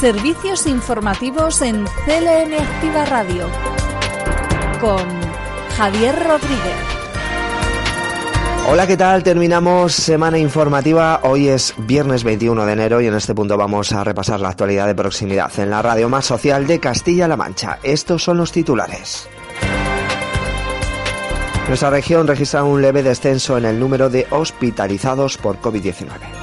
Servicios informativos en CLN Activa Radio con Javier Rodríguez. Hola, ¿qué tal? Terminamos semana informativa. Hoy es viernes 21 de enero y en este punto vamos a repasar la actualidad de proximidad en la radio más social de Castilla-La Mancha. Estos son los titulares. Nuestra región registra un leve descenso en el número de hospitalizados por COVID-19.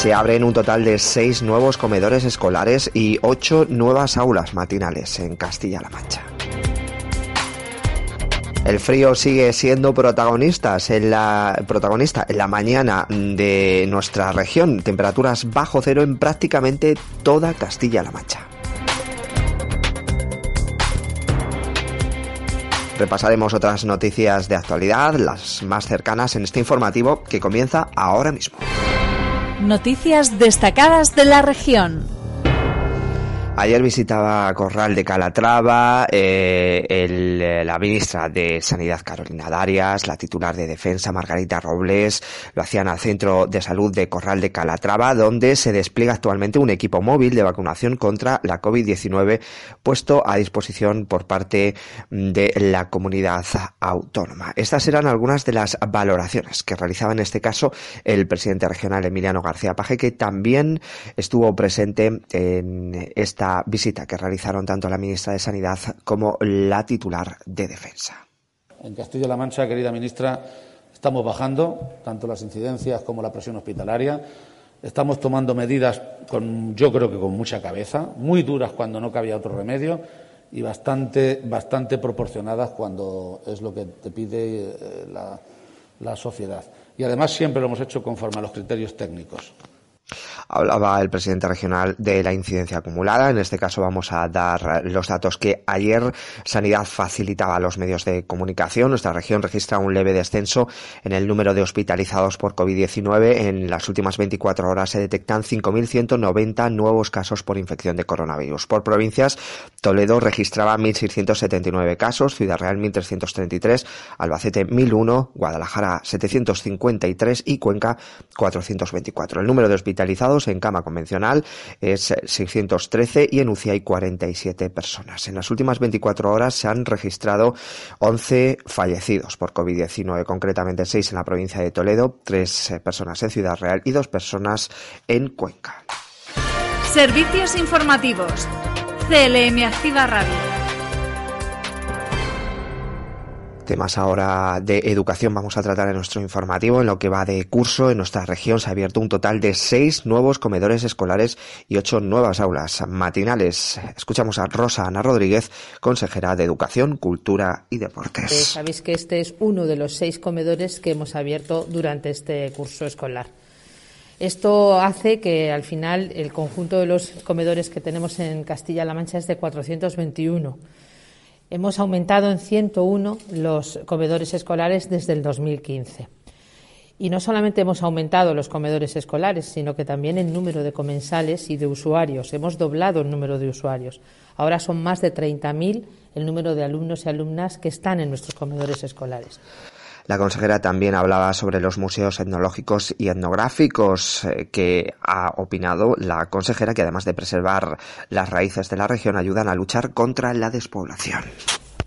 Se abren un total de seis nuevos comedores escolares y ocho nuevas aulas matinales en Castilla-La Mancha. El frío sigue siendo en la, protagonista en la mañana de nuestra región. Temperaturas bajo cero en prácticamente toda Castilla-La Mancha. Repasaremos otras noticias de actualidad, las más cercanas en este informativo que comienza ahora mismo. Noticias destacadas de la región. Ayer visitaba Corral de Calatrava eh, el, la ministra de Sanidad Carolina Darias, la titular de Defensa Margarita Robles, lo hacían al Centro de Salud de Corral de Calatrava, donde se despliega actualmente un equipo móvil de vacunación contra la COVID-19 puesto a disposición por parte de la comunidad autónoma. Estas eran algunas de las valoraciones que realizaba en este caso el presidente regional Emiliano García Paje, que también estuvo presente en esta visita que realizaron tanto la ministra de Sanidad como la titular de Defensa. En Castilla-La Mancha, querida ministra, estamos bajando tanto las incidencias como la presión hospitalaria. Estamos tomando medidas con, yo creo que con mucha cabeza, muy duras cuando no cabía otro remedio y bastante, bastante proporcionadas cuando es lo que te pide eh, la, la sociedad. Y además siempre lo hemos hecho conforme a los criterios técnicos. Hablaba el presidente regional de la incidencia acumulada. En este caso vamos a dar los datos que ayer Sanidad facilitaba a los medios de comunicación. Nuestra región registra un leve descenso en el número de hospitalizados por COVID-19. En las últimas 24 horas se detectan 5.190 nuevos casos por infección de coronavirus. Por provincias, Toledo registraba 1.679 casos, Ciudad Real 1.333, Albacete 1.001, Guadalajara 753 y Cuenca 424. El número de hospitalizados en cama convencional es 613 y en UCI hay 47 personas. En las últimas 24 horas se han registrado 11 fallecidos por COVID-19, concretamente 6 en la provincia de Toledo, 3 eh, personas en Ciudad Real y 2 personas en Cuenca. Servicios informativos. CLM Activa Radio. Temas ahora de educación vamos a tratar en nuestro informativo. En lo que va de curso, en nuestra región se ha abierto un total de seis nuevos comedores escolares y ocho nuevas aulas matinales. Escuchamos a Rosa Ana Rodríguez, consejera de Educación, Cultura y Deportes. Eh, sabéis que este es uno de los seis comedores que hemos abierto durante este curso escolar. Esto hace que al final el conjunto de los comedores que tenemos en Castilla-La Mancha es de 421 Hemos aumentado en 101 los comedores escolares desde el 2015. Y no solamente hemos aumentado los comedores escolares, sino que también el número de comensales y de usuarios. Hemos doblado el número de usuarios. Ahora son más de 30.000 el número de alumnos y alumnas que están en nuestros comedores escolares. La consejera también hablaba sobre los museos etnológicos y etnográficos eh, que ha opinado la consejera que además de preservar las raíces de la región ayudan a luchar contra la despoblación.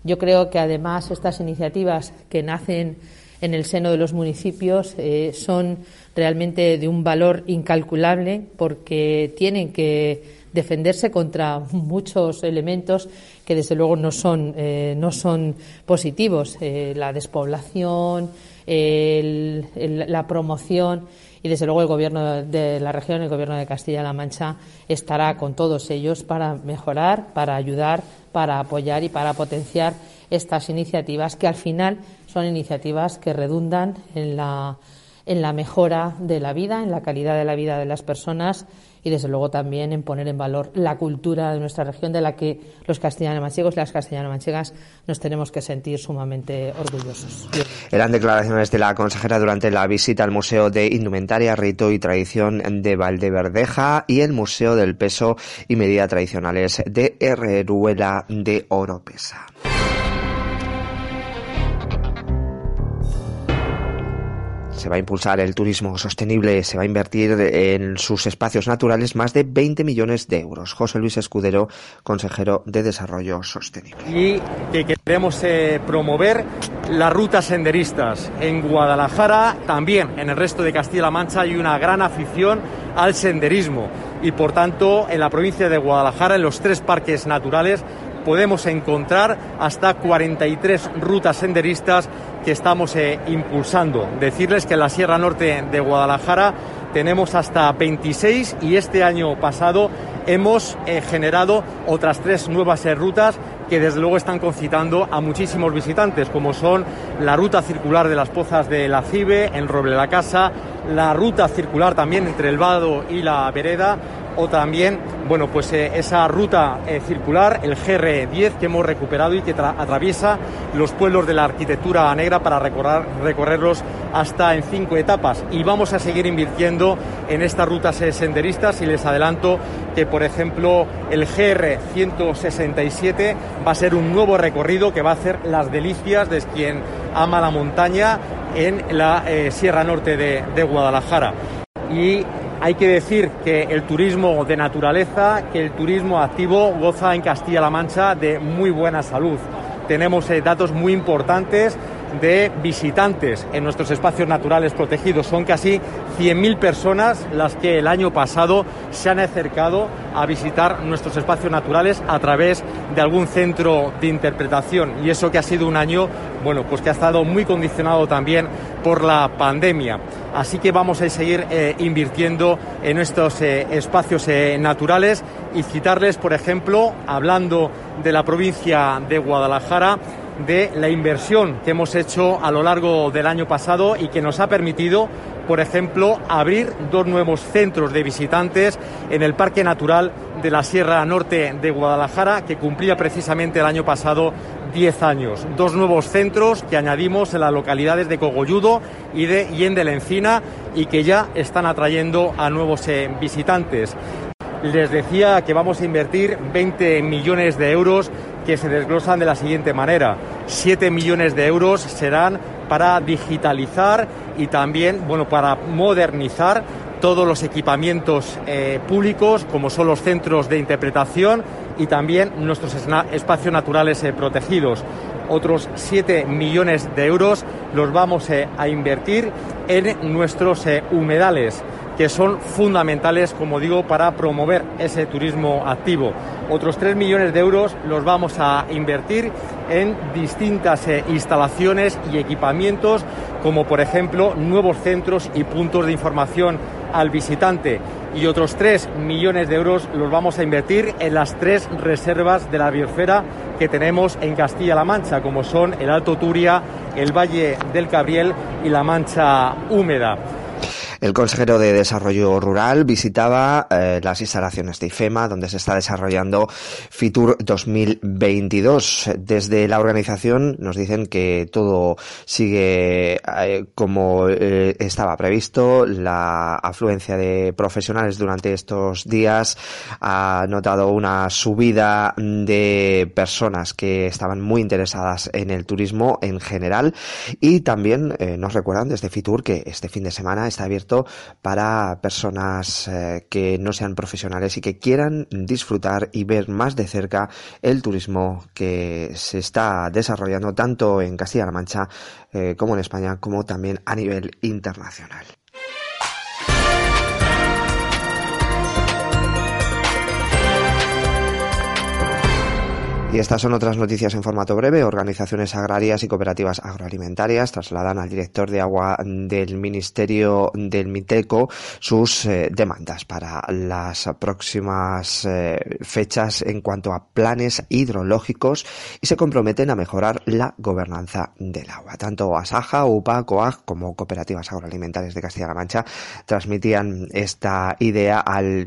Yo creo que además estas iniciativas que nacen en el seno de los municipios eh, son realmente de un valor incalculable porque tienen que defenderse contra muchos elementos que desde luego no son, eh, no son positivos. Eh, la despoblación, la promoción y desde luego el gobierno de la región, el gobierno de Castilla-La Mancha estará con todos ellos para mejorar, para ayudar, para apoyar y para potenciar estas iniciativas que al final son iniciativas que redundan en la, en la mejora de la vida, en la calidad de la vida de las personas y desde luego también en poner en valor la cultura de nuestra región de la que los castellano-manchegos y las castellano-manchegas nos tenemos que sentir sumamente orgullosos. Eran declaraciones de la consejera durante la visita al Museo de Indumentaria, Rito y Tradición de Valdeverdeja y el Museo del Peso y Medida Tradicionales de Herreruela de Oropesa. Se va a impulsar el turismo sostenible, se va a invertir en sus espacios naturales más de 20 millones de euros. José Luis Escudero, consejero de Desarrollo Sostenible. Y que queremos eh, promover las rutas senderistas en Guadalajara, también en el resto de Castilla-La Mancha hay una gran afición al senderismo y por tanto en la provincia de Guadalajara, en los tres parques naturales, podemos encontrar hasta 43 rutas senderistas que estamos eh, impulsando. Decirles que en la Sierra Norte de Guadalajara tenemos hasta 26 y este año pasado hemos eh, generado otras tres nuevas eh, rutas que desde luego están concitando a muchísimos visitantes, como son la ruta circular de las pozas de la Cibe, en Roble la Casa, la ruta circular también entre el Vado y la Vereda, o también, bueno, pues eh, esa ruta eh, circular, el GR10 que hemos recuperado y que atraviesa los pueblos de la arquitectura negra para recorrer, recorrerlos hasta en cinco etapas. Y vamos a seguir invirtiendo en estas rutas eh, senderistas y les adelanto que, por ejemplo, el GR167 va a ser un nuevo recorrido que va a hacer las delicias de quien ama la montaña en la Sierra Norte de, de Guadalajara. Y hay que decir que el turismo de naturaleza, que el turismo activo goza en Castilla-La Mancha de muy buena salud. Tenemos eh, datos muy importantes de visitantes en nuestros espacios naturales protegidos. Son casi 100.000 personas las que el año pasado se han acercado a visitar nuestros espacios naturales a través de algún centro de interpretación. Y eso que ha sido un año, bueno, pues que ha estado muy condicionado también por la pandemia. Así que vamos a seguir eh, invirtiendo en estos eh, espacios eh, naturales y citarles, por ejemplo, hablando de la provincia de Guadalajara, de la inversión que hemos hecho a lo largo del año pasado y que nos ha permitido, por ejemplo, abrir dos nuevos centros de visitantes en el Parque Natural de la Sierra Norte de Guadalajara, que cumplía precisamente el año pasado 10 años. Dos nuevos centros que añadimos en las localidades de Cogolludo y de Yen de la Encina y que ya están atrayendo a nuevos eh, visitantes. Les decía que vamos a invertir 20 millones de euros que se desglosan de la siguiente manera. 7 millones de euros serán para digitalizar y también, bueno, para modernizar todos los equipamientos eh, públicos, como son los centros de interpretación y también nuestros espacios naturales eh, protegidos. Otros 7 millones de euros los vamos eh, a invertir en nuestros humedales que son fundamentales, como digo, para promover ese turismo activo. Otros 3 millones de euros los vamos a invertir en distintas eh, instalaciones y equipamientos, como por ejemplo nuevos centros y puntos de información al visitante. Y otros 3 millones de euros los vamos a invertir en las tres reservas de la biosfera que tenemos en Castilla-La Mancha, como son el Alto Turia, el Valle del Cabriel y la Mancha Húmeda. El consejero de Desarrollo Rural visitaba eh, las instalaciones de IFEMA, donde se está desarrollando FITUR 2022. Desde la organización nos dicen que todo sigue eh, como eh, estaba previsto. La afluencia de profesionales durante estos días ha notado una subida de personas que estaban muy interesadas en el turismo en general y también nos recuerdan desde FITUR que este fin de semana está abierto para personas eh, que no sean profesionales y que quieran disfrutar y ver más de cerca el turismo que se está desarrollando tanto en Castilla-La Mancha eh, como en España, como también a nivel internacional. Y estas son otras noticias en formato breve. Organizaciones agrarias y cooperativas agroalimentarias trasladan al director de agua del Ministerio del Miteco sus eh, demandas para las próximas eh, fechas en cuanto a planes hidrológicos y se comprometen a mejorar la gobernanza del agua. Tanto Asaja, UPA, COAG como cooperativas agroalimentarias de Castilla-La Mancha transmitían esta idea al,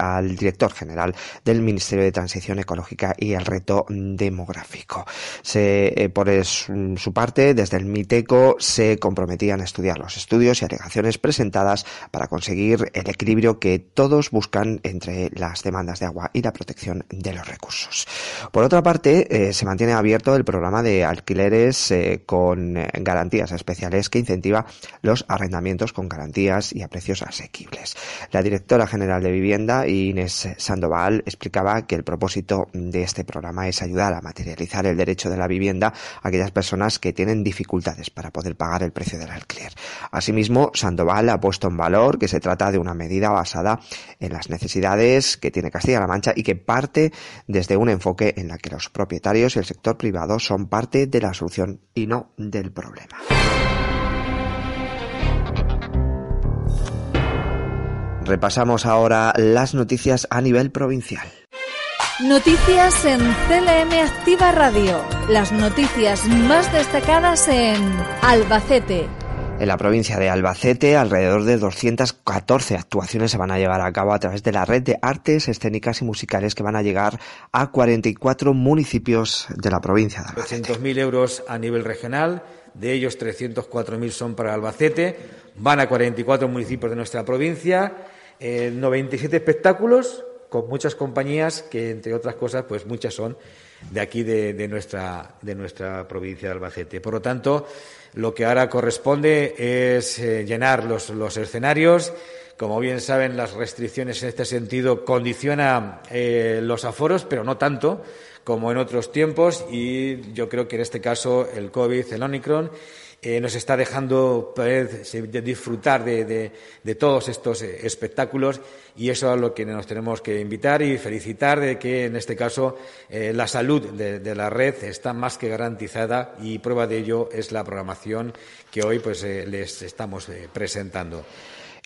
al director general del Ministerio de Transición Ecológica y el Reto demográfico. Se, por su parte, desde el MITECO se comprometían a estudiar los estudios y alegaciones presentadas para conseguir el equilibrio que todos buscan entre las demandas de agua y la protección de los recursos. Por otra parte, se mantiene abierto el programa de alquileres con garantías especiales que incentiva los arrendamientos con garantías y a precios asequibles. La directora general de Vivienda, Inés Sandoval, explicaba que el propósito de este programa es ayudar a materializar el derecho de la vivienda a aquellas personas que tienen dificultades para poder pagar el precio del alquiler. Asimismo, Sandoval ha puesto en valor que se trata de una medida basada en las necesidades que tiene Castilla-La Mancha y que parte desde un enfoque en la que los propietarios y el sector privado son parte de la solución y no del problema. Repasamos ahora las noticias a nivel provincial. Noticias en CLM Activa Radio. Las noticias más destacadas en Albacete. En la provincia de Albacete, alrededor de 214 actuaciones se van a llevar a cabo a través de la red de artes escénicas y musicales que van a llegar a 44 municipios de la provincia de Albacete. 200.000 euros a nivel regional, de ellos 304.000 son para Albacete, van a 44 municipios de nuestra provincia 97 eh, espectáculos con muchas compañías que, entre otras cosas, pues muchas son de aquí de, nuestra, de nuestra provincia de Albacete. Por lo tanto, lo que ahora corresponde es eh, llenar los, los, escenarios. Como bien saben, las restricciones en este sentido condicionan eh, los aforos, pero no tanto como en otros tiempos. Y yo creo que en este caso el COVID, el Omicron, eh, nos está dejando poder disfrutar de, todos estos eh, espectáculos y eso es lo que nos tenemos que invitar y felicitar de que en este caso eh, la salud de, la red está más que garantizada y prueba de ello es la programación que hoy pues les estamos presentando.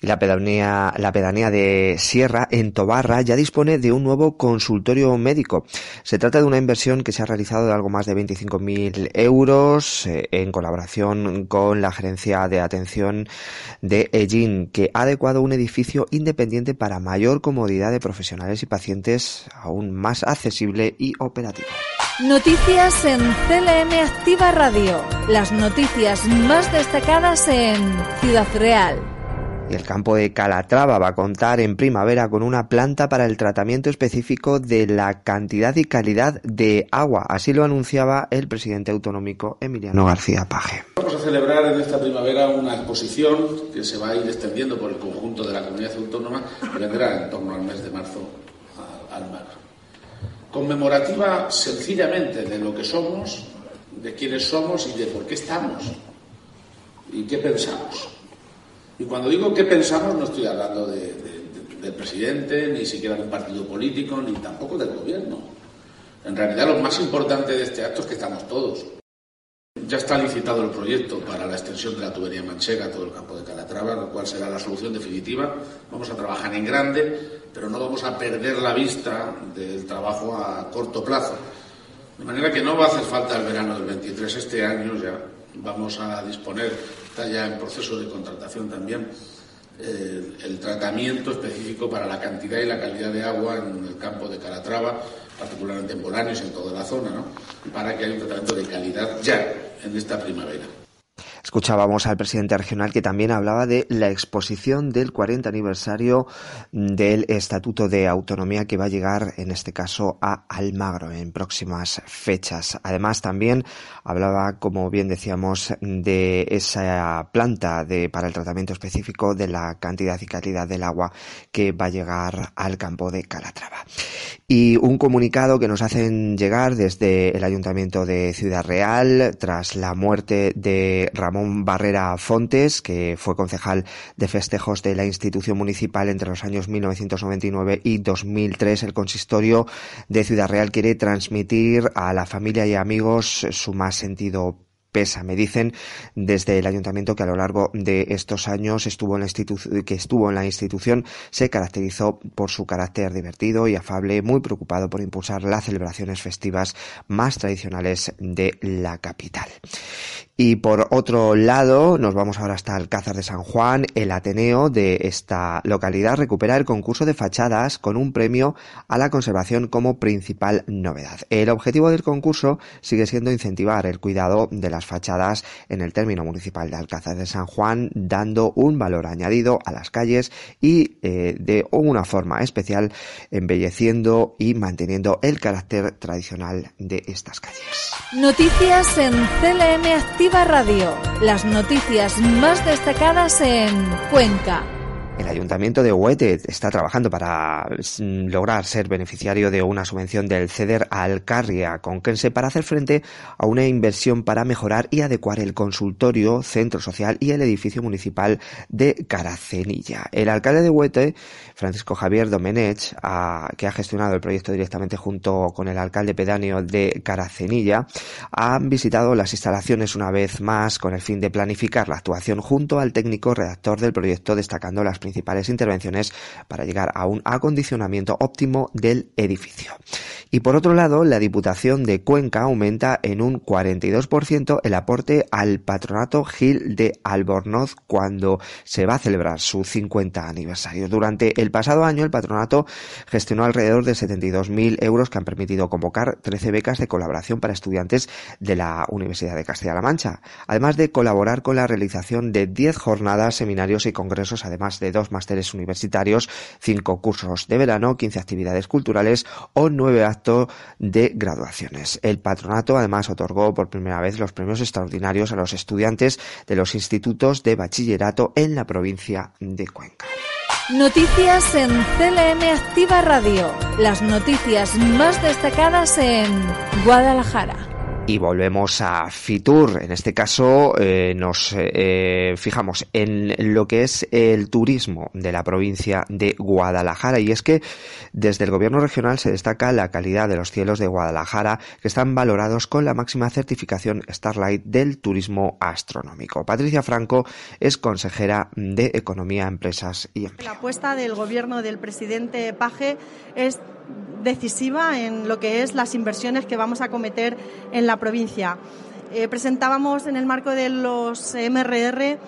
La pedanía, la pedanía de Sierra, en Tobarra, ya dispone de un nuevo consultorio médico. Se trata de una inversión que se ha realizado de algo más de 25.000 euros eh, en colaboración con la Gerencia de Atención de Egin, que ha adecuado un edificio independiente para mayor comodidad de profesionales y pacientes aún más accesible y operativo. Noticias en CLM Activa Radio. Las noticias más destacadas en Ciudad Real el campo de Calatrava va a contar en primavera con una planta para el tratamiento específico de la cantidad y calidad de agua. Así lo anunciaba el presidente autonómico Emiliano García Paje. Vamos a celebrar en esta primavera una exposición que se va a ir extendiendo por el conjunto de la comunidad autónoma y vendrá en torno al mes de marzo al mar. Conmemorativa sencillamente de lo que somos, de quiénes somos y de por qué estamos y qué pensamos. Y cuando digo qué pensamos, no estoy hablando del presidente, ni siquiera de un partido político, ni tampoco del gobierno. En realidad, lo más importante de este acto es que estamos todos. Ya está licitado el proyecto para la extensión de la tubería manchega a todo el campo de Calatrava, lo cual será la solución definitiva. Vamos a trabajar en grande, pero no vamos a perder la vista del trabajo a corto plazo. De manera que no va a hacer falta el verano del 23 este año ya. Vamos a disponer está ya en proceso de contratación también eh, el tratamiento específico para la cantidad y la calidad de agua en el campo de Calatrava, particularmente en Bolaños y en toda la zona, ¿no? para que haya un tratamiento de calidad ya en esta primavera. Escuchábamos al presidente regional que también hablaba de la exposición del 40 aniversario del Estatuto de Autonomía que va a llegar, en este caso, a Almagro en próximas fechas. Además, también hablaba, como bien decíamos, de esa planta de, para el tratamiento específico de la cantidad y calidad del agua que va a llegar al campo de Calatrava. Y un comunicado que nos hacen llegar desde el Ayuntamiento de Ciudad Real tras la muerte de Ramón Ramón Barrera Fontes, que fue concejal de festejos de la institución municipal entre los años 1999 y 2003. El consistorio de Ciudad Real quiere transmitir a la familia y amigos su más sentido pesa. Me dicen desde el ayuntamiento que a lo largo de estos años estuvo en la que estuvo en la institución se caracterizó por su carácter divertido y afable, muy preocupado por impulsar las celebraciones festivas más tradicionales de la capital. Y por otro lado, nos vamos ahora hasta Alcázar de San Juan. El Ateneo de esta localidad recupera el concurso de fachadas con un premio a la conservación como principal novedad. El objetivo del concurso sigue siendo incentivar el cuidado de las fachadas en el término municipal de Alcázar de San Juan, dando un valor añadido a las calles y eh, de una forma especial embelleciendo y manteniendo el carácter tradicional de estas calles. Noticias en CLM Radio. Las noticias más destacadas en Cuenca. El Ayuntamiento de Huete está trabajando para lograr ser beneficiario de una subvención del CEDER Alcarria Conquense para hacer frente a una inversión para mejorar y adecuar el consultorio, centro social y el edificio municipal de Caracenilla. El alcalde de Huete, Francisco Javier Domenech, que ha gestionado el proyecto directamente junto con el alcalde pedáneo de Caracenilla, han visitado las instalaciones una vez más con el fin de planificar la actuación junto al técnico redactor del proyecto, destacando las principales intervenciones para llegar a un acondicionamiento óptimo del edificio. Y por otro lado, la Diputación de Cuenca aumenta en un 42% el aporte al patronato Gil de Albornoz cuando se va a celebrar su 50 aniversario. Durante el pasado año, el patronato gestionó alrededor de 72.000 euros que han permitido convocar 13 becas de colaboración para estudiantes de la Universidad de Castilla-La Mancha, además de colaborar con la realización de 10 jornadas, seminarios y congresos, además de dos másteres universitarios, cinco cursos de verano, 15 actividades culturales o nueve actos de graduaciones. El patronato además otorgó por primera vez los premios extraordinarios a los estudiantes de los institutos de bachillerato en la provincia de Cuenca. Noticias en CLM Activa Radio. Las noticias más destacadas en Guadalajara. Y volvemos a Fitur. En este caso eh, nos eh, fijamos en lo que es el turismo de la provincia de Guadalajara. Y es que desde el gobierno regional se destaca la calidad de los cielos de Guadalajara que están valorados con la máxima certificación Starlight del turismo astronómico. Patricia Franco es consejera de Economía, Empresas y Empleo. La apuesta del gobierno del presidente Paje es decisiva en lo que es las inversiones que vamos a cometer en la provincia. Eh, presentábamos en el marco de los MRR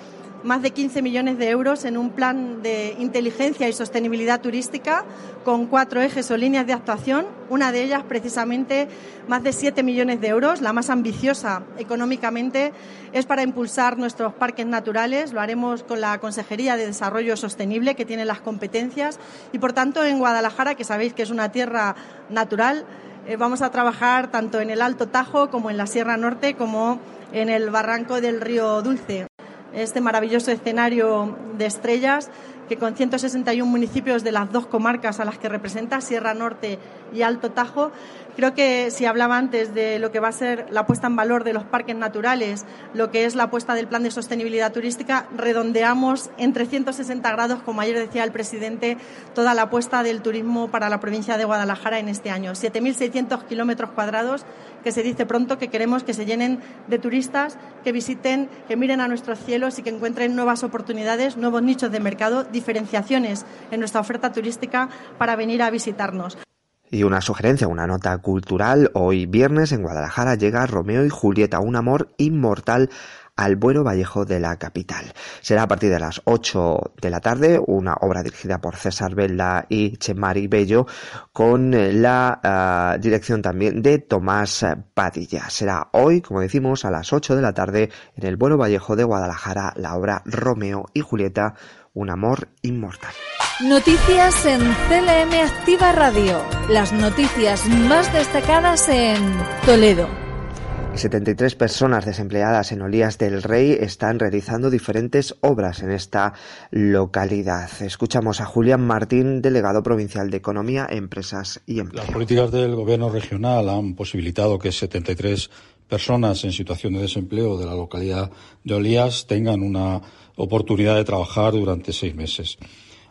más de 15 millones de euros en un plan de inteligencia y sostenibilidad turística con cuatro ejes o líneas de actuación. Una de ellas, precisamente, más de 7 millones de euros, la más ambiciosa económicamente, es para impulsar nuestros parques naturales. Lo haremos con la Consejería de Desarrollo Sostenible, que tiene las competencias. Y, por tanto, en Guadalajara, que sabéis que es una tierra natural, eh, vamos a trabajar tanto en el Alto Tajo como en la Sierra Norte, como en el barranco del río Dulce. Este maravilloso escenario de estrellas que con 161 municipios de las dos comarcas a las que representa, Sierra Norte y Alto Tajo, Creo que si hablaba antes de lo que va a ser la puesta en valor de los parques naturales, lo que es la puesta del plan de sostenibilidad turística, redondeamos en 360 grados, como ayer decía el presidente, toda la apuesta del turismo para la provincia de Guadalajara en este año. 7.600 kilómetros cuadrados que se dice pronto que queremos que se llenen de turistas, que visiten, que miren a nuestros cielos y que encuentren nuevas oportunidades, nuevos nichos de mercado, diferenciaciones en nuestra oferta turística para venir a visitarnos. Y una sugerencia, una nota cultural. Hoy viernes en Guadalajara llega Romeo y Julieta, un amor inmortal al Bueno Vallejo de la capital. Será a partir de las 8 de la tarde, una obra dirigida por César Vela y Chemari Bello, con la ah, dirección también de Tomás Padilla. Será hoy, como decimos, a las 8 de la tarde en el Bueno Vallejo de Guadalajara, la obra Romeo y Julieta, un amor inmortal. Noticias en CLM Activa Radio. Las noticias más destacadas en Toledo. 73 personas desempleadas en Olías del Rey están realizando diferentes obras en esta localidad. Escuchamos a Julián Martín, delegado provincial de Economía, Empresas y Empleo. Las políticas del gobierno regional han posibilitado que 73 personas en situación de desempleo de la localidad de Olías tengan una oportunidad de trabajar durante seis meses.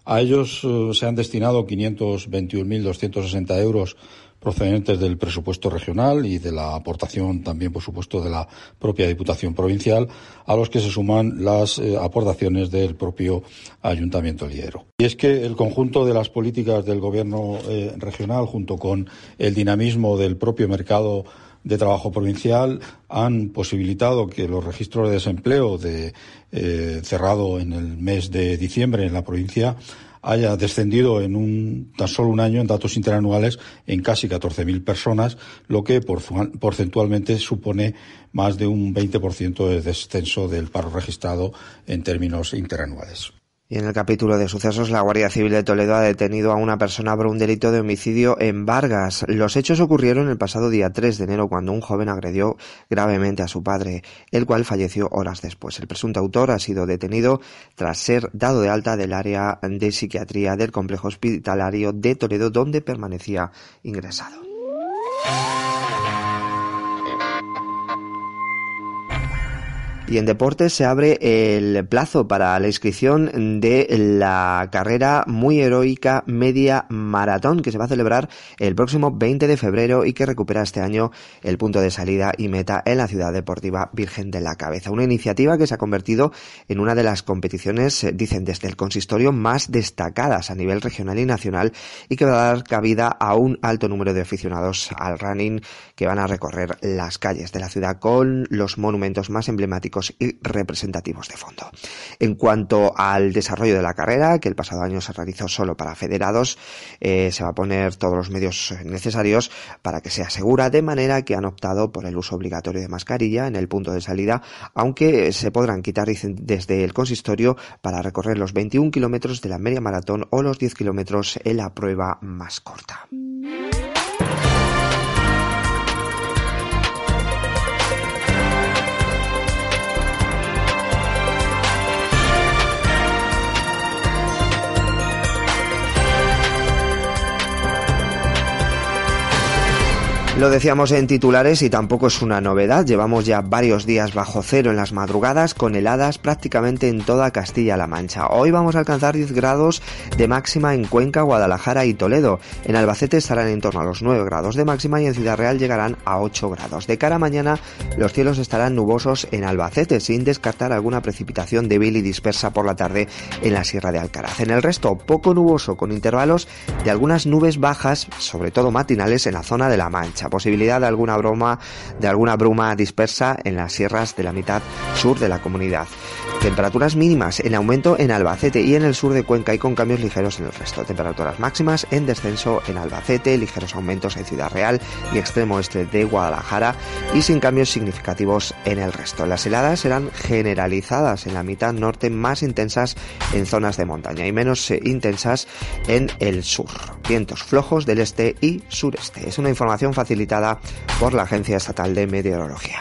A ellos eh, se han destinado 521.260 euros procedentes del presupuesto regional y de la aportación también, por supuesto, de la propia Diputación Provincial, a los que se suman las eh, aportaciones del propio Ayuntamiento Liero. Y es que el conjunto de las políticas del Gobierno eh, regional, junto con el dinamismo del propio mercado de trabajo provincial han posibilitado que los registros de desempleo de, eh, cerrado en el mes de diciembre en la provincia haya descendido en un, tan solo un año en datos interanuales en casi 14.000 personas, lo que porcentualmente supone más de un 20% de descenso del paro registrado en términos interanuales. Y en el capítulo de sucesos, la Guardia Civil de Toledo ha detenido a una persona por un delito de homicidio en Vargas. Los hechos ocurrieron el pasado día 3 de enero cuando un joven agredió gravemente a su padre, el cual falleció horas después. El presunto autor ha sido detenido tras ser dado de alta del área de psiquiatría del complejo hospitalario de Toledo donde permanecía ingresado. Y en deportes se abre el plazo para la inscripción de la carrera muy heroica media maratón que se va a celebrar el próximo 20 de febrero y que recupera este año el punto de salida y meta en la ciudad deportiva Virgen de la Cabeza. Una iniciativa que se ha convertido en una de las competiciones, eh, dicen desde el consistorio, más destacadas a nivel regional y nacional y que va a dar cabida a un alto número de aficionados al running que van a recorrer las calles de la ciudad con los monumentos más emblemáticos y representativos de fondo. En cuanto al desarrollo de la carrera, que el pasado año se realizó solo para federados, eh, se va a poner todos los medios necesarios para que sea segura, de manera que han optado por el uso obligatorio de mascarilla en el punto de salida, aunque se podrán quitar desde el consistorio para recorrer los 21 kilómetros de la media maratón o los 10 kilómetros en la prueba más corta. Lo decíamos en titulares y tampoco es una novedad. Llevamos ya varios días bajo cero en las madrugadas con heladas prácticamente en toda Castilla-La Mancha. Hoy vamos a alcanzar 10 grados de máxima en Cuenca, Guadalajara y Toledo. En Albacete estarán en torno a los 9 grados de máxima y en Ciudad Real llegarán a 8 grados. De cara a mañana los cielos estarán nubosos en Albacete sin descartar alguna precipitación débil y dispersa por la tarde en la Sierra de Alcaraz. En el resto poco nuboso con intervalos de algunas nubes bajas, sobre todo matinales en la zona de La Mancha posibilidad de alguna broma, de alguna bruma dispersa en las sierras de la mitad sur de la comunidad. Temperaturas mínimas en aumento en Albacete y en el sur de Cuenca y con cambios ligeros en el resto. Temperaturas máximas en descenso en Albacete, ligeros aumentos en Ciudad Real y extremo oeste de Guadalajara y sin cambios significativos en el resto. Las heladas serán generalizadas en la mitad norte, más intensas en zonas de montaña y menos eh, intensas en el sur. Vientos flojos del este y sureste. Es una información facilitada por la Agencia Estatal de Meteorología.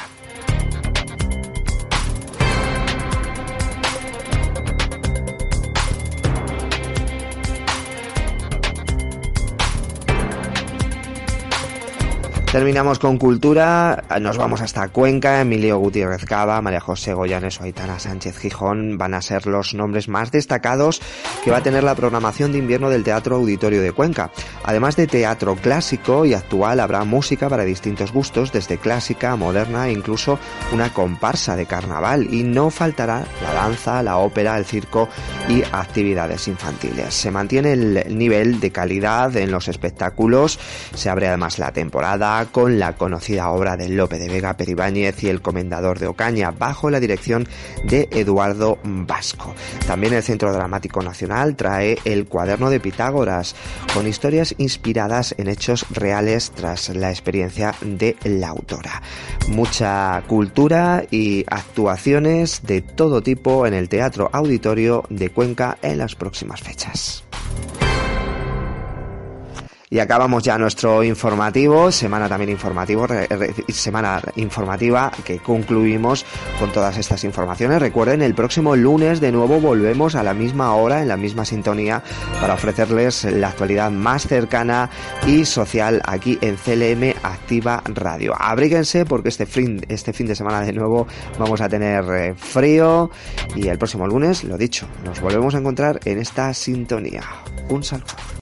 Terminamos con cultura, nos vamos hasta Cuenca, Emilio Gutiérrez Cava, María José Goyanes o Aitana Sánchez Gijón van a ser los nombres más destacados que va a tener la programación de invierno del Teatro Auditorio de Cuenca. Además de teatro clásico y actual, habrá música para distintos gustos, desde clásica, moderna e incluso una comparsa de carnaval. Y no faltará la danza, la ópera, el circo y actividades infantiles. Se mantiene el nivel de calidad en los espectáculos, se abre además la temporada con la conocida obra de Lope de Vega Peribáñez y el Comendador de Ocaña, bajo la dirección de Eduardo Vasco. También el Centro Dramático Nacional trae el Cuaderno de Pitágoras, con historias inspiradas en hechos reales tras la experiencia de la autora. Mucha cultura y actuaciones de todo tipo en el Teatro Auditorio de Cuenca en las próximas fechas. Y acabamos ya nuestro informativo, semana también informativo, semana informativa que concluimos con todas estas informaciones. Recuerden, el próximo lunes de nuevo volvemos a la misma hora, en la misma sintonía, para ofrecerles la actualidad más cercana y social aquí en CLM Activa Radio. Abríguense porque este fin, este fin de semana de nuevo vamos a tener eh, frío y el próximo lunes, lo dicho, nos volvemos a encontrar en esta sintonía. Un saludo.